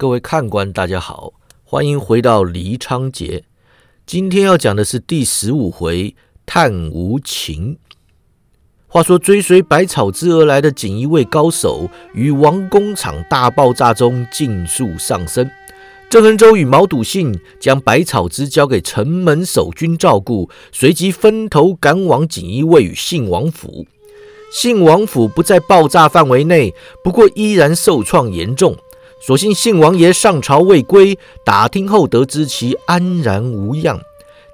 各位看官，大家好，欢迎回到黎昌节。今天要讲的是第十五回探无情。话说，追随百草之而来的锦衣卫高手，于王工厂大爆炸中尽数丧生。郑恒洲与毛笃信将百草之交给城门守军照顾，随即分头赶往锦衣卫与信王府。信王府不在爆炸范围内，不过依然受创严重。所幸信王爷上朝未归，打听后得知其安然无恙。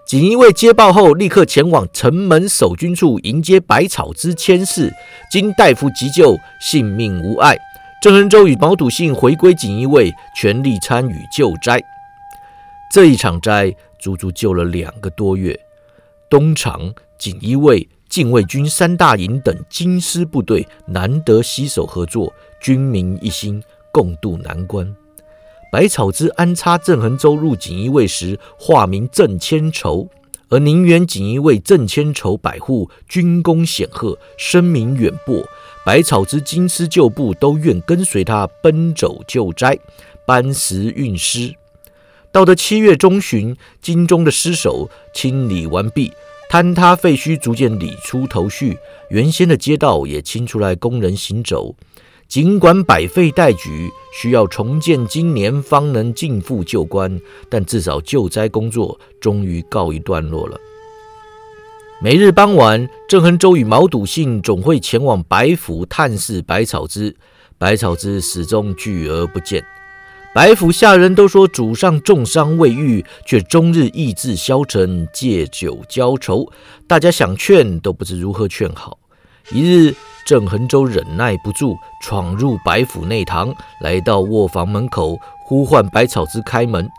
锦衣卫接报后，立刻前往城门守军处迎接百草之千事，经大夫急救，性命无碍。郑恒洲与毛笃信回归锦衣卫，全力参与救灾。这一场灾足足救了两个多月。东厂、锦衣卫、禁卫军三大营等京师部队难得携手合作，军民一心，共度难关。百草之安插郑恒州入锦衣卫时，化名郑千愁；而宁远锦衣卫郑千愁百户军功显赫，声名远播。百草之京师旧部都愿跟随他奔走救灾，搬石运尸。到了七月中旬，京中的尸首清理完毕，坍塌废墟逐渐理出头绪，原先的街道也清出来工人行走。尽管百废待举，需要重建，今年方能尽复旧观，但至少救灾工作终于告一段落了。每日傍晚，郑恒洲与毛笃信总会前往白府探视百草之，百草之始终拒而不见。白府下人都说主上重伤未愈，却终日意志消沉，借酒浇愁，大家想劝都不知如何劝好。一日。郑恒洲忍耐不住，闯入白府内堂，来到卧房门口，呼唤百草之开门。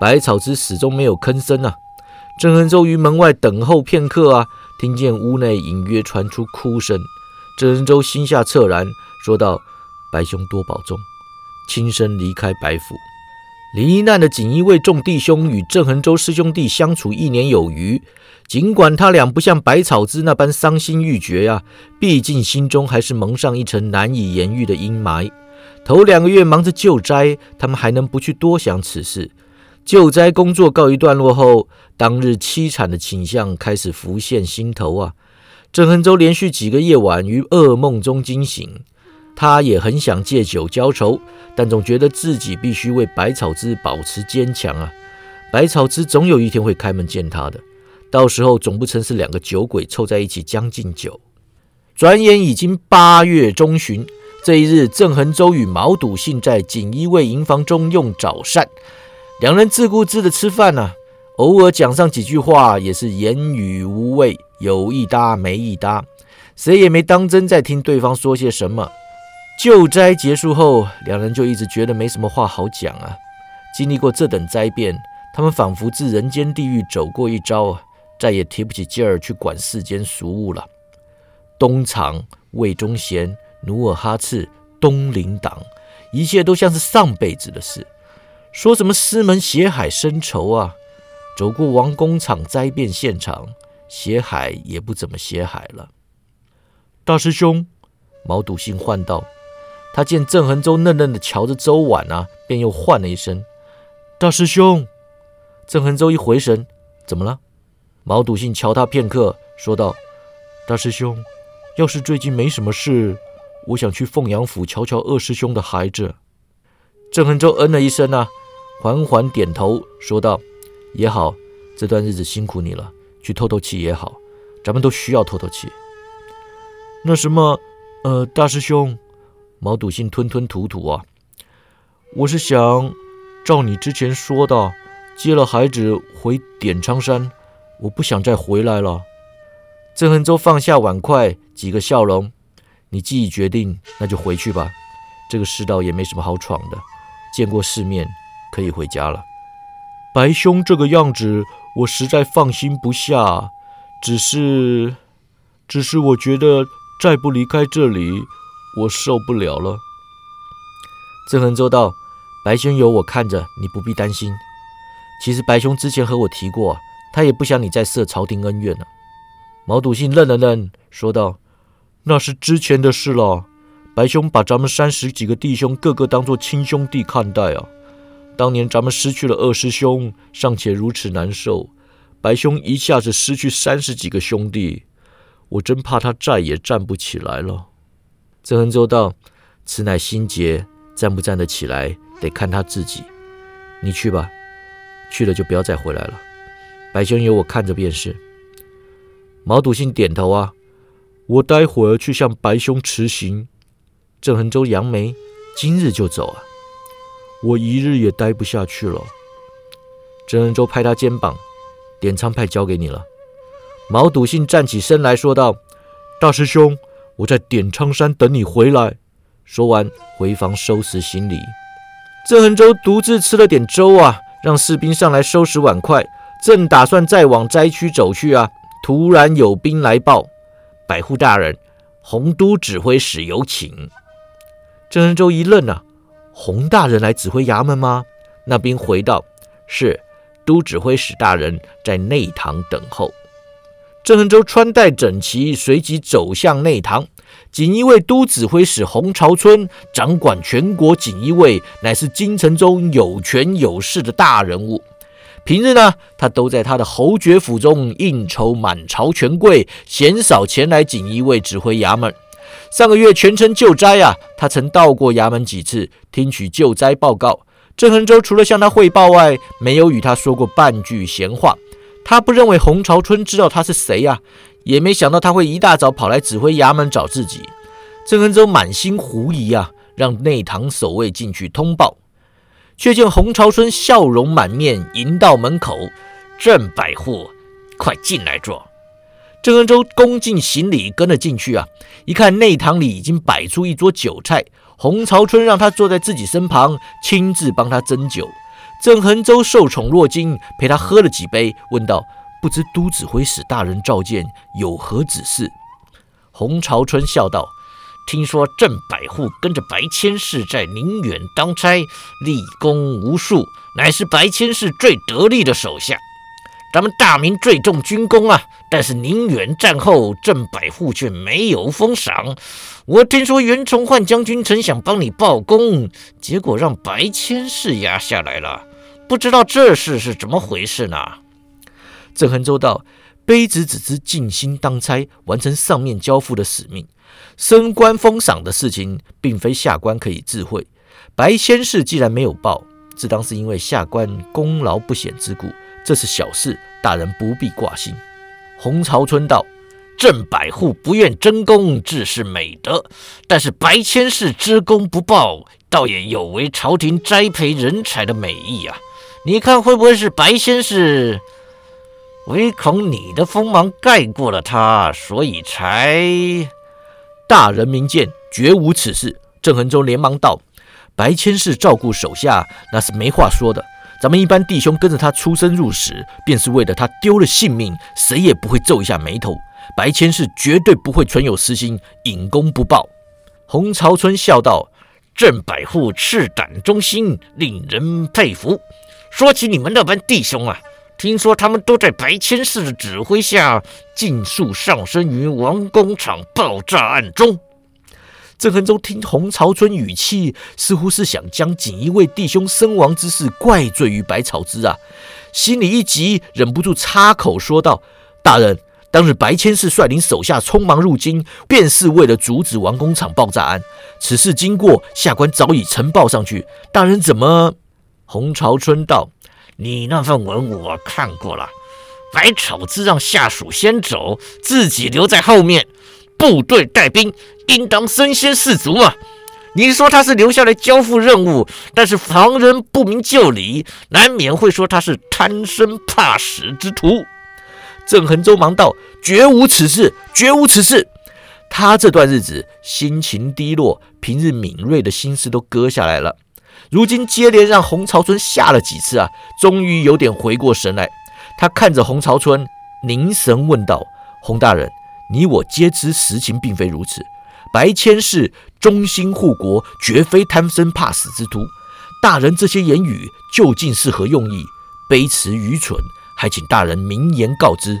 百草之始终没有吭声啊。郑恒洲于门外等候片刻啊，听见屋内隐约传出哭声。郑恒洲心下恻然，说道：“白兄多保重。”轻身离开白府。罹难的锦衣卫众弟兄与郑恒洲师兄弟相处一年有余。尽管他俩不像百草之那般伤心欲绝呀，毕竟心中还是蒙上一层难以言喻的阴霾。头两个月忙着救灾，他们还能不去多想此事？救灾工作告一段落后，当日凄惨的景象开始浮现心头啊！郑恒洲连续几个夜晚于噩梦中惊醒，他也很想借酒浇愁，但总觉得自己必须为百草之保持坚强啊！百草之总有一天会开门见他的。到时候总不成是两个酒鬼凑在一起将进酒。转眼已经八月中旬，这一日，郑恒洲与毛笃信在锦衣卫营房中用早膳，两人自顾自的吃饭呢，偶尔讲上几句话，也是言语无味，有一搭没一搭，谁也没当真在听对方说些什么。救灾结束后，两人就一直觉得没什么话好讲啊。经历过这等灾变，他们仿佛自人间地狱走过一遭。再也提不起劲儿去管世间俗物了。东厂、魏忠贤、努尔哈赤、东林党，一切都像是上辈子的事。说什么师门血海深仇啊？走过王工厂灾变现场，血海也不怎么血海了。大师兄，毛笃信唤道。他见郑恒洲嫩嫩的瞧着周婉啊，便又唤了一声：“大师兄。”郑恒洲一回神，怎么了？毛笃信瞧他片刻，说道：“大师兄，要是最近没什么事，我想去凤阳府瞧瞧二师兄的孩子。”郑恒洲嗯了一声啊，缓缓点头，说道：“也好，这段日子辛苦你了，去透透气也好，咱们都需要透透气。”那什么，呃，大师兄，毛笃信吞吞吐吐啊，我是想照你之前说的，接了孩子回点苍山。我不想再回来了。郑恒洲放下碗筷，几个笑容。你既已决定，那就回去吧。这个世道也没什么好闯的，见过世面，可以回家了。白兄这个样子，我实在放心不下。只是，只是我觉得再不离开这里，我受不了了。郑恒洲道：“白兄有我看着，你不必担心。其实白兄之前和我提过。”他也不想你再涉朝廷恩怨了。毛笃信愣了愣，说道：“那是之前的事了。白兄把咱们三十几个弟兄个个当做亲兄弟看待啊。当年咱们失去了二师兄，尚且如此难受，白兄一下子失去三十几个兄弟，我真怕他再也站不起来了。”郑恒州道：“此乃心结，站不站得起来，得看他自己。你去吧，去了就不要再回来了。白兄有我看着便是。”毛笃信点头啊，我待会儿去向白兄辞行。郑恒州扬眉，今日就走啊？我一日也待不下去了。郑恒州拍他肩膀，点苍派交给你了。毛笃信站起身来说道：“大师兄，我在点苍山等你回来。”说完回房收拾行李。郑恒州独自吃了点粥啊，让士兵上来收拾碗筷，正打算再往灾区走去啊。突然有兵来报，百户大人，洪都指挥使有请。郑恒州一愣啊，洪大人来指挥衙门吗？那兵回道：“是，都指挥使大人在内堂等候。”郑恒州穿戴整齐，随即走向内堂。锦衣卫都指挥使洪朝春掌管全国锦衣卫，乃是京城中有权有势的大人物。平日呢，他都在他的侯爵府中应酬满朝权贵，鲜少前来锦衣卫指挥衙门。上个月全城救灾啊，他曾到过衙门几次，听取救灾报告。郑恒洲除了向他汇报外，没有与他说过半句闲话。他不认为洪朝春知道他是谁呀，也没想到他会一大早跑来指挥衙门找自己。郑恒洲满心狐疑啊，让内堂守卫进去通报。却见洪朝春笑容满面，迎到门口。郑百户，快进来坐。郑恩洲恭敬行礼，跟了进去啊。一看内堂里已经摆出一桌酒菜，洪朝春让他坐在自己身旁，亲自帮他斟酒。郑恒洲受宠若惊，陪他喝了几杯，问道：“不知都指挥使大人召见，有何指示？”洪朝春笑道。听说郑百户跟着白千世在宁远当差，立功无数，乃是白千世最得力的手下。咱们大明最重军功啊，但是宁远战后，郑百户却没有封赏。我听说袁崇焕将军曾想帮你报功，结果让白千世压下来了。不知道这事是怎么回事呢？郑恒州道：卑职只知尽心当差，完成上面交付的使命。升官封赏的事情，并非下官可以智慧。白仙士既然没有报，自当是因为下官功劳不显之故，这是小事，大人不必挂心。洪朝春道：“郑百户不愿争功，自是美德；但是白千世知功不报，倒也有违朝廷栽培人才的美意啊！你看会不会是白仙士唯恐你的锋芒盖过了他，所以才……”大人明鉴，绝无此事。郑恒洲连忙道：“白千世照顾手下，那是没话说的。咱们一般弟兄跟着他出生入死，便是为了他丢了性命，谁也不会皱一下眉头。白千世绝对不会存有私心，隐功不报。”洪朝春笑道：“郑百户赤胆忠心，令人佩服。说起你们那班弟兄啊。”听说他们都在白千世的指挥下，尽数丧生于王工厂爆炸案中。郑恒洲听洪朝春语气，似乎是想将锦衣卫弟兄身亡之事怪罪于白草之啊，心里一急，忍不住插口说道：“大人，当日白千世率领手下匆忙入京，便是为了阻止王工厂爆炸案。此事经过，下官早已呈报上去。大人怎么？”洪朝春道。你那份文我看过了，白草子让下属先走，自己留在后面，部队带兵，应当身先士卒嘛。你说他是留下来交付任务，但是旁人不明就里，难免会说他是贪生怕死之徒。郑恒洲忙道：“绝无此事，绝无此事。”他这段日子心情低落，平日敏锐的心思都搁下来了。如今接连让洪朝春吓了几次啊，终于有点回过神来。他看着洪朝春，凝神问道：“洪大人，你我皆知实情并非如此。白千世忠心护国，绝非贪生怕死之徒。大人这些言语究竟是何用意？卑辞愚蠢，还请大人明言告知。”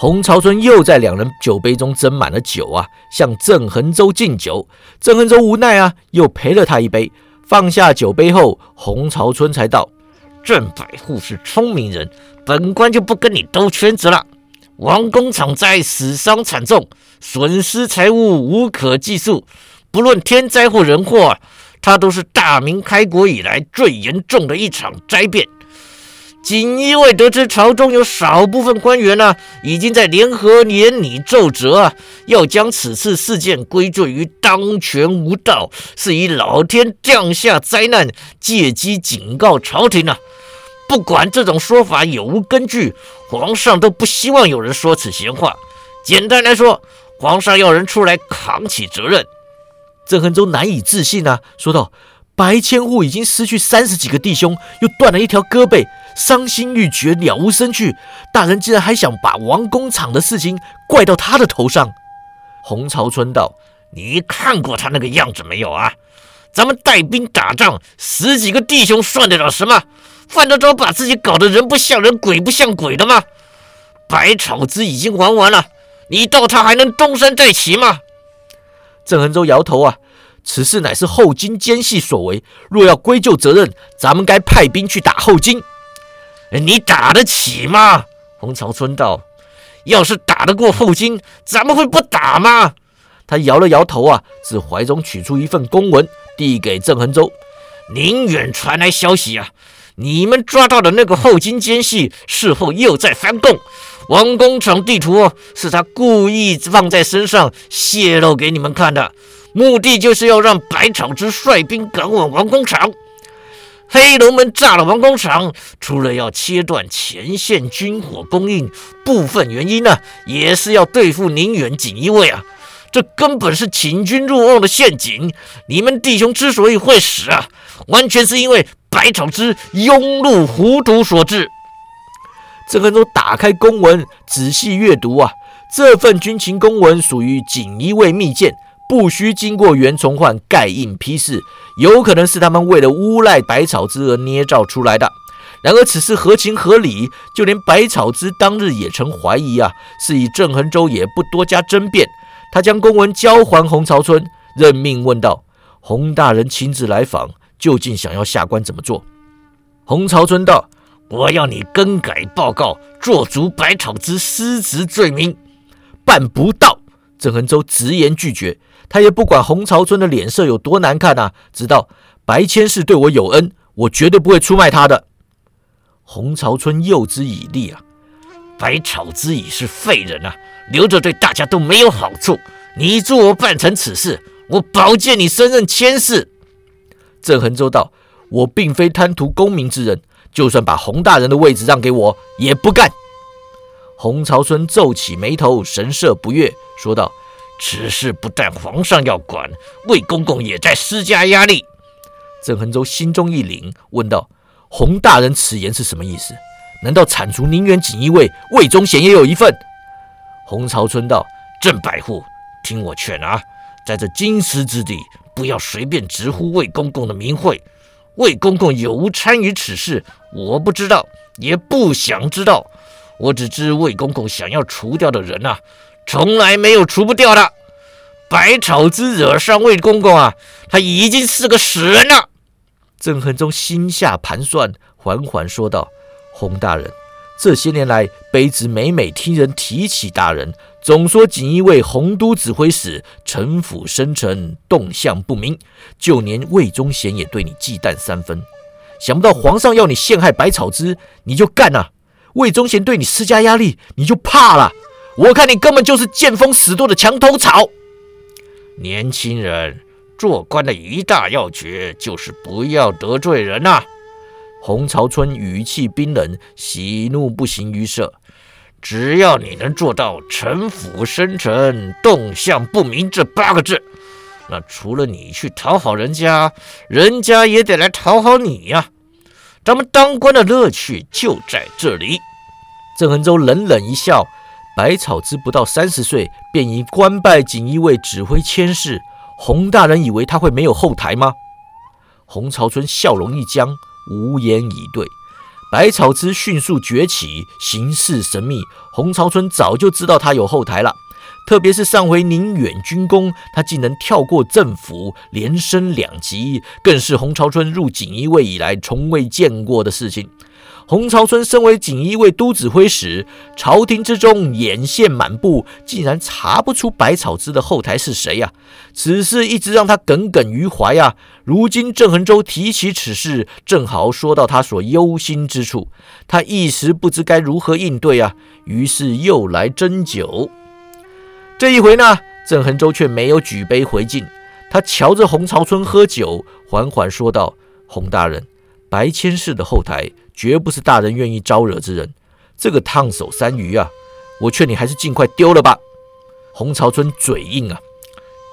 洪朝春又在两人酒杯中斟满了酒啊，向郑恒洲敬酒。郑恒洲无奈啊，又陪了他一杯。放下酒杯后，洪朝春才道：“郑百户是聪明人，本官就不跟你兜圈子了。王公场灾死伤惨重，损失财物无可计数，不论天灾或人祸，它都是大明开国以来最严重的一场灾变。”锦衣卫得知朝中有少部分官员呢，已经在联合连拟奏折啊，要将此次事件归罪于当权无道，是以老天降下灾难，借机警告朝廷啊。不管这种说法有无根据，皇上都不希望有人说此闲话。简单来说，皇上要人出来扛起责任。郑恒洲难以置信啊，说道。白千户已经失去三十几个弟兄，又断了一条胳膊，伤心欲绝，了无生趣。大人竟然还想把王工厂的事情怪到他的头上。洪朝春道：“你看过他那个样子没有啊？咱们带兵打仗，十几个弟兄算得了什么？犯得着把自己搞得人不像人，鬼不像鬼的吗？百草子已经玩完了，你道他还能东山再起吗？”郑恒洲摇头啊。此事乃是后金奸细所为，若要归咎责任，咱们该派兵去打后金。你打得起吗？洪朝春道：“要是打得过后金，咱们会不打吗？”他摇了摇头啊，自怀中取出一份公文，递给郑恒洲：“宁远传来消息啊，你们抓到的那个后金奸细，事后又在翻供。王工厂地图是他故意放在身上，泄露给你们看的。”目的就是要让百草之率兵赶往王工厂。黑龙门炸了王工厂，除了要切断前线军火供应，部分原因呢，也是要对付宁远锦衣卫啊。这根本是请君入瓮的陷阱。你们弟兄之所以会死啊，完全是因为百草之庸碌糊涂所致。郑恒洲打开公文，仔细阅读啊，这份军情公文属于锦衣卫密件。不需经过袁崇焕盖印批示，有可能是他们为了诬赖百草之而捏造出来的。然而此事合情合理，就连百草之当日也曾怀疑啊，是以郑恒洲也不多加争辩。他将公文交还洪朝春，任命问道：“洪大人亲自来访，究竟想要下官怎么做？”洪朝春道：“我要你更改报告，做足百草之失职罪名。”办不到。郑恒洲直言拒绝。他也不管洪朝春的脸色有多难看啊！知道白千世对我有恩，我绝对不会出卖他的。洪朝春诱之以利啊！百草之已是废人啊，留着对大家都没有好处。你助我办成此事，我保荐你升任千世。郑恒州道：“我并非贪图功名之人，就算把洪大人的位置让给我，也不干。”洪朝春皱起眉头，神色不悦，说道。此事不但皇上要管，魏公公也在施加压力。郑恒洲心中一凛，问道：“洪大人此言是什么意思？难道铲除宁远锦衣卫，魏忠贤也有一份？”洪朝春道：“郑百户，听我劝啊，在这金石之地，不要随便直呼魏公公的名讳。魏公公有无参与此事，我不知道，也不想知道。我只知魏公公想要除掉的人啊。”从来没有除不掉的。百草之惹上魏公公啊，他已经是个死人了。郑恒忠心下盘算，缓缓说道：“洪大人，这些年来，卑职每每听人提起大人，总说锦衣卫洪都指挥使城府深沉，动向不明，就连魏忠贤也对你忌惮三分。想不到皇上要你陷害百草之，你就干了；魏忠贤对你施加压力，你就怕了。”我看你根本就是见风使舵的墙头草。年轻人，做官的一大要诀就是不要得罪人呐。洪朝春语气冰冷，喜怒不形于色。只要你能做到城府深沉、动向不明这八个字，那除了你去讨好人家，人家也得来讨好你呀。咱们当官的乐趣就在这里。郑恒洲冷冷一笑。百草之不到三十岁，便已官拜锦衣卫指挥千事。洪大人以为他会没有后台吗？洪朝春笑容一僵，无言以对。百草之迅速崛起，形势神秘。洪朝春早就知道他有后台了，特别是上回宁远军功，他竟能跳过政府，连升两级，更是洪朝春入锦衣卫以来从未见过的事情。洪朝春身为锦衣卫都指挥使，朝廷之中眼线满布，竟然查不出百草之的后台是谁呀？此事一直让他耿耿于怀呀。如今郑恒洲提起此事，正好说到他所忧心之处，他一时不知该如何应对啊。于是又来斟酒。这一回呢，郑恒洲却没有举杯回敬，他瞧着洪朝春喝酒，缓缓说道：“洪大人，白千氏的后台。”绝不是大人愿意招惹之人，这个烫手山芋啊！我劝你还是尽快丢了吧。洪朝春嘴硬啊，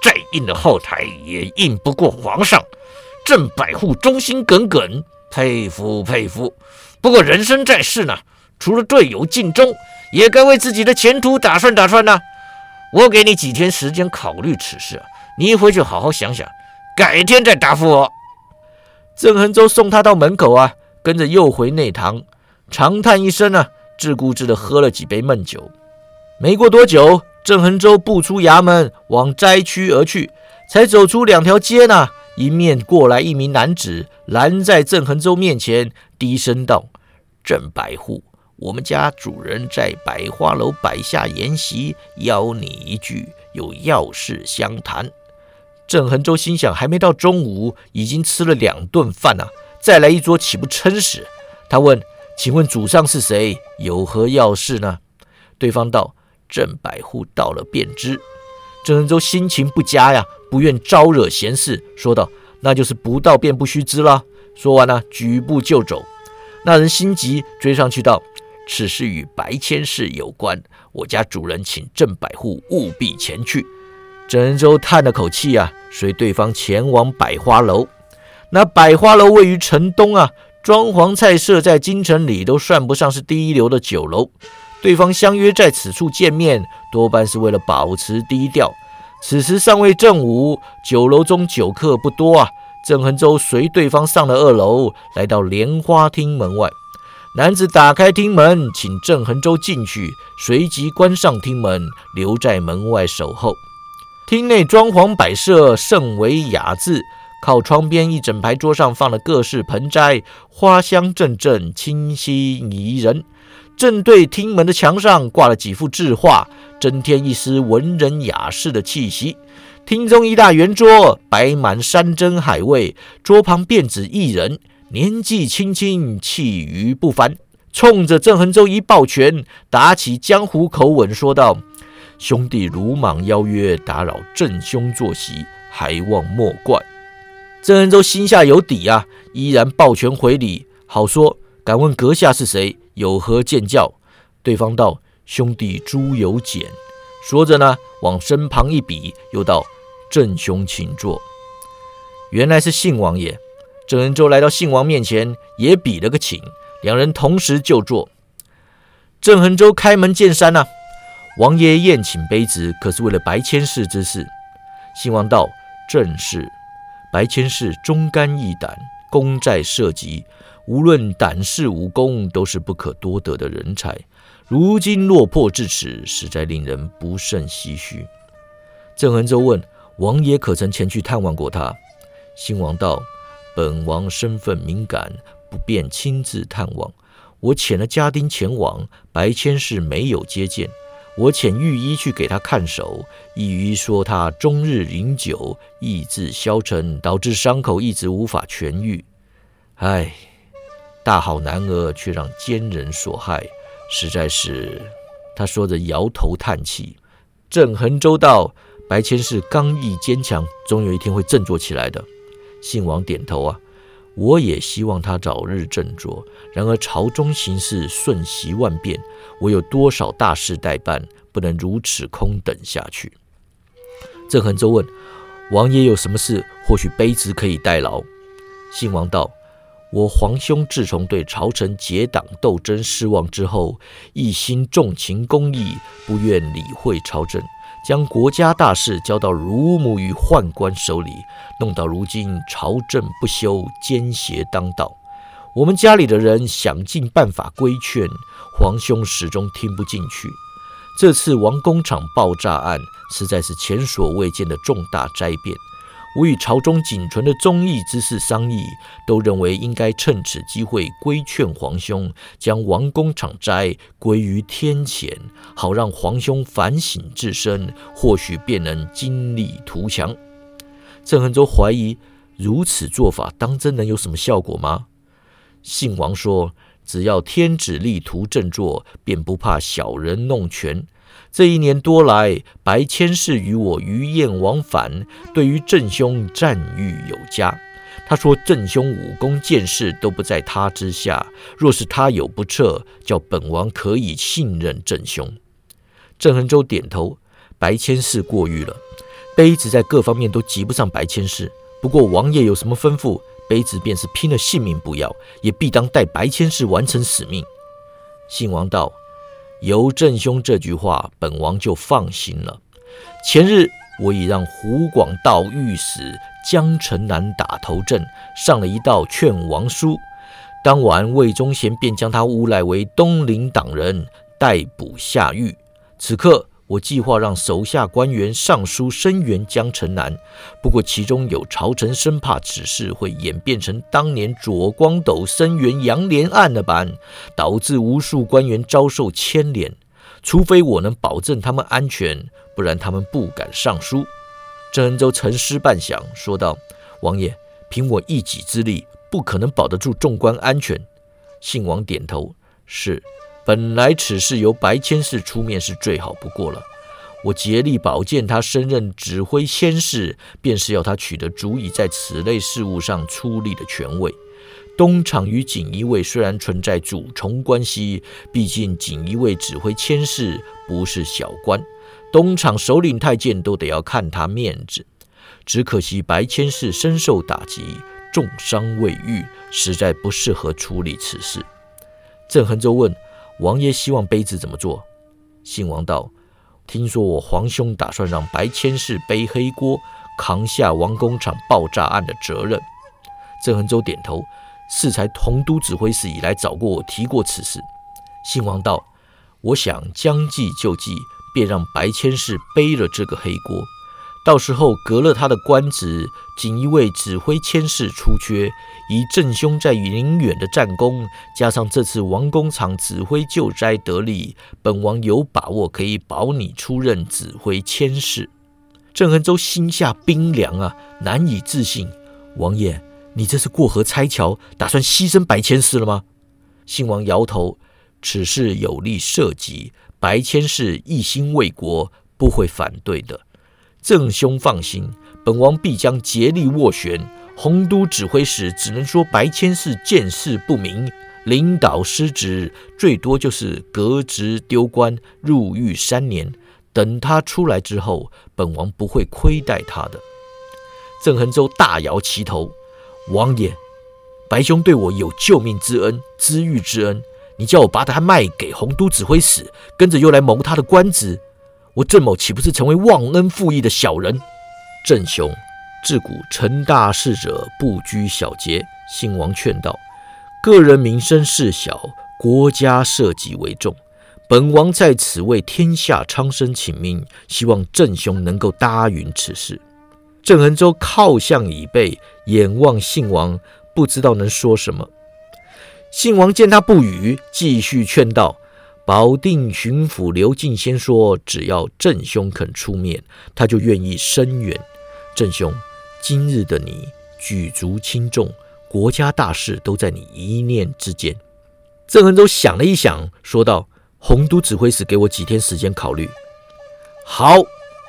再硬的后台也硬不过皇上。郑百户忠心耿耿，佩服佩服。不过人生在世呢，除了队友尽忠，也该为自己的前途打算打算呢。我给你几天时间考虑此事，你回去好好想想，改天再答复我。郑恒洲送他到门口啊。跟着又回内堂，长叹一声啊，自顾自地喝了几杯闷酒。没过多久，郑恒洲步出衙门，往灾区而去。才走出两条街呢，迎面过来一名男子，拦在郑恒洲面前，低声道：“郑百户，我们家主人在百花楼摆下筵席，邀你一聚，有要事相谈。”郑恒洲心想，还没到中午，已经吃了两顿饭啊。再来一桌岂不撑死？他问：“请问主上是谁？有何要事呢？”对方道：“郑百户到了便知。”郑仁洲心情不佳呀，不愿招惹闲事，说道：“那就是不到便不须知了。”说完呢，举步就走。那人心急，追上去道：“此事与白千氏有关，我家主人请郑百户务必前去。”郑仁洲叹了口气啊，随对方前往百花楼。那百花楼位于城东啊，装潢菜色在京城里都算不上是第一流的酒楼。对方相约在此处见面，多半是为了保持低调。此时尚未正午，酒楼中酒客不多啊。郑恒洲随对方上了二楼，来到莲花厅门外。男子打开厅门，请郑恒洲进去，随即关上厅门，留在门外守候。厅内装潢摆设甚为雅致。靠窗边一整排桌上放了各式盆栽，花香阵阵，清新宜人。正对厅门的墙上挂了几幅字画，增添一丝文人雅士的气息。厅中一大圆桌摆满山珍海味，桌旁便只一人，年纪轻轻，气宇不凡。冲着郑恒洲一抱拳，打起江湖口吻说道：“兄弟鲁莽邀约，打扰正兄坐席，还望莫怪。”郑恩洲心下有底啊，依然抱拳回礼，好说。敢问阁下是谁？有何见教？对方道：“兄弟朱有简。”说着呢，往身旁一比，又道：“郑兄请坐。”原来是信王爷。郑恩洲来到信王面前，也比了个请，两人同时就坐。郑恒洲开门见山呐：“王爷宴请卑职，可是为了白千世之事？”新王道：“正是。”白千世忠肝义胆，功在社稷，无论胆识武功，都是不可多得的人才。如今落魄至此，实在令人不胜唏嘘。郑恒州问王爷：“可曾前去探望过他？”新王道：“本王身份敏感，不便亲自探望。我遣了家丁前往，白千世没有接见。”我遣御医去给他看守，御医说他终日饮酒，意志消沉，导致伤口一直无法痊愈。唉，大好男儿却让奸人所害，实在是……他说着摇头叹气。郑恒州道：“白千世刚毅坚强，总有一天会振作起来的。”信王点头啊。我也希望他早日振作。然而朝中形势瞬息万变，我有多少大事待办，不能如此空等下去。郑恒洲问王爷有什么事？或许卑职可以代劳。信王道：我皇兄自从对朝臣结党斗争失望之后，一心重情公义，不愿理会朝政。将国家大事交到乳母与宦官手里，弄到如今朝政不修，奸邪当道。我们家里的人想尽办法规劝皇兄，始终听不进去。这次王工厂爆炸案实在是前所未见的重大灾变。我与朝中仅存的忠义之士商议，都认为应该趁此机会规劝皇兄，将王公厂灾归于天谴，好让皇兄反省自身，或许便能精力图强。郑恒州怀疑，如此做法当真能有什么效果吗？信王说。只要天子力图振作，便不怕小人弄权。这一年多来，白千世与我鱼雁往返，对于郑兄赞誉有加。他说：“郑兄武功剑士都不在他之下，若是他有不测，叫本王可以信任郑兄。”郑恒洲点头。白千世过誉了，卑职在各方面都及不上白千世。不过王爷有什么吩咐？卑职便是拼了性命不要，也必当代白千世完成使命。信王道：“由正兄这句话，本王就放心了。前日我已让湖广道御史江城南打头阵，上了一道劝王书。当晚魏忠贤便将他诬赖为东林党人，逮捕下狱。此刻。”我计划让手下官员上书声援江城南，不过其中有朝臣生怕此事会演变成当年左光斗声援杨连案的般，导致无数官员遭受牵连。除非我能保证他们安全，不然他们不敢上书。郑恩州沉思半晌，说道：“王爷，凭我一己之力，不可能保得住众官安全。”信王点头：“是。”本来此事由白千世出面是最好不过了。我竭力保荐他升任指挥千事，便是要他取得足以在此类事务上出力的权位。东厂与锦衣卫虽然存在主从关系，毕竟锦衣卫指挥千事不是小官，东厂首领太监都得要看他面子。只可惜白千世深受打击，重伤未愈，实在不适合处理此事。郑恒州问。王爷希望卑职怎么做？信王道：“听说我皇兄打算让白千世背黑锅，扛下王工厂爆炸案的责任。”郑恒洲点头。适才同都指挥使以来找过我提过此事。信王道：“我想将计就计，便让白千世背了这个黑锅。”到时候革了他的官职，锦衣卫指挥千事出缺，以郑兄在宁远的战功，加上这次王工厂指挥救灾得力，本王有把握可以保你出任指挥千事。郑恒州心下冰凉啊，难以置信。王爷，你这是过河拆桥，打算牺牲白千世了吗？信王摇头，此事有利社稷，白千世一心为国，不会反对的。郑兄放心，本王必将竭力斡旋。洪都指挥使只能说白千世见识不明，领导失职，最多就是革职丢官，入狱三年。等他出来之后，本王不会亏待他的。郑恒州大摇其头：“王爷，白兄对我有救命之恩、知遇之恩，你叫我把他卖给洪都指挥使，跟着又来谋他的官职。”我郑某岂不是成为忘恩负义的小人？郑兄，自古成大事者不拘小节。信王劝道：“个人名声事小，国家社稷为重。本王在此为天下苍生请命，希望郑兄能够答允此事。”郑恒州靠向椅背，眼望信王，不知道能说什么。信王见他不语，继续劝道。保定巡抚刘敬先说：“只要郑兄肯出面，他就愿意伸援。郑兄，今日的你举足轻重，国家大事都在你一念之间。”郑恒洲想了一想，说道：“洪都指挥使给我几天时间考虑。”好，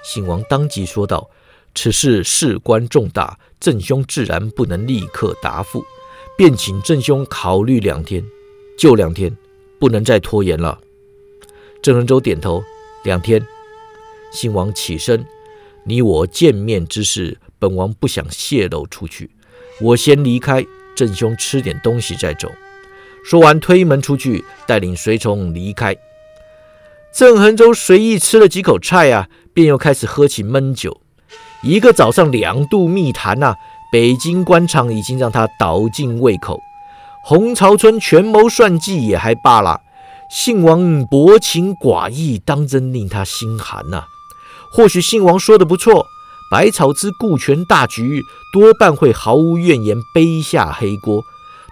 信王当即说道：“此事事关重大，郑兄自然不能立刻答复，便请郑兄考虑两天，就两天，不能再拖延了。”郑仁洲点头，两天。新王起身，你我见面之事，本王不想泄露出去。我先离开，郑兄吃点东西再走。说完，推门出去，带领随从离开。郑恒洲随意吃了几口菜啊，便又开始喝起闷酒。一个早上两度密谈呐，北京官场已经让他倒尽胃口。洪朝春权谋算计也还罢了。信王薄情寡义，当真令他心寒呐。或许信王说的不错，百草之顾全大局，多半会毫无怨言，背下黑锅。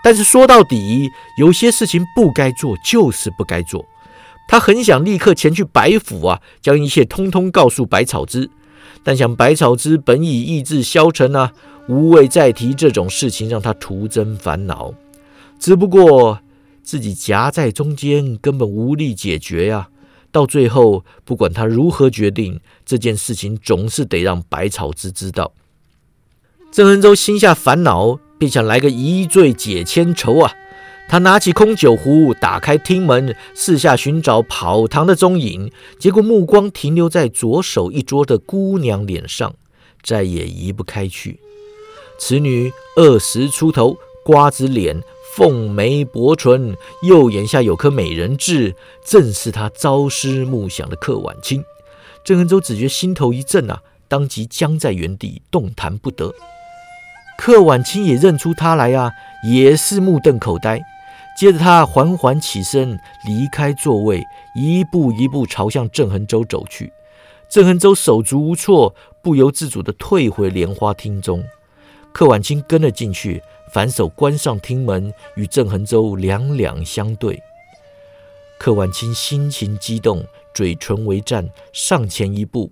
但是说到底，有些事情不该做，就是不该做。他很想立刻前去白府啊，将一切通通告诉百草之。但想百草之本已意志消沉啊，无谓再提这种事情，让他徒增烦恼。只不过自己夹在中间，根本无力解决呀。到最后，不管他如何决定，这件事情总是得让百草之知道。郑恩洲心下烦恼，便想来个一醉解千愁啊！他拿起空酒壶，打开厅门，四下寻找跑堂的踪影，结果目光停留在左手一桌的姑娘脸上，再也移不开去。此女二十出头，瓜子脸。凤眉薄唇，右眼下有颗美人痣，正是他朝思暮想的柯婉清。郑恒洲只觉心头一震啊，当即僵在原地，动弹不得。柯婉清也认出他来啊，也是目瞪口呆。接着他缓缓起身，离开座位，一步一步朝向郑恒洲走去。郑恒洲手足无措，不由自主地退回莲花厅中。柯婉清跟了进去。反手关上厅门，与郑恒洲两两相对。柯婉清心情激动，嘴唇微颤，上前一步。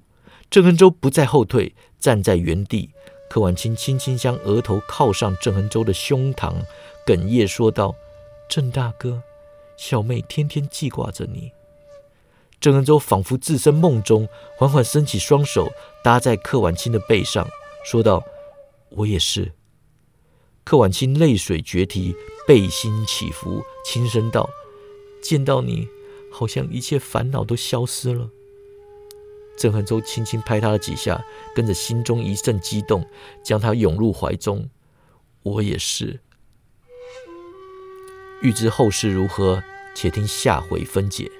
郑恒洲不再后退，站在原地。柯婉清轻轻将额头靠上郑恒洲的胸膛，哽咽说道：“郑大哥，小妹天天记挂着你。”郑恒洲仿佛置身梦中，缓缓伸起双手搭在柯婉清的背上，说道：“我也是。”柯婉清泪水决堤，背心起伏，轻声道：“见到你，好像一切烦恼都消失了。”郑恒洲轻轻拍他了几下，跟着心中一阵激动，将他拥入怀中。我也是。欲知后事如何，且听下回分解。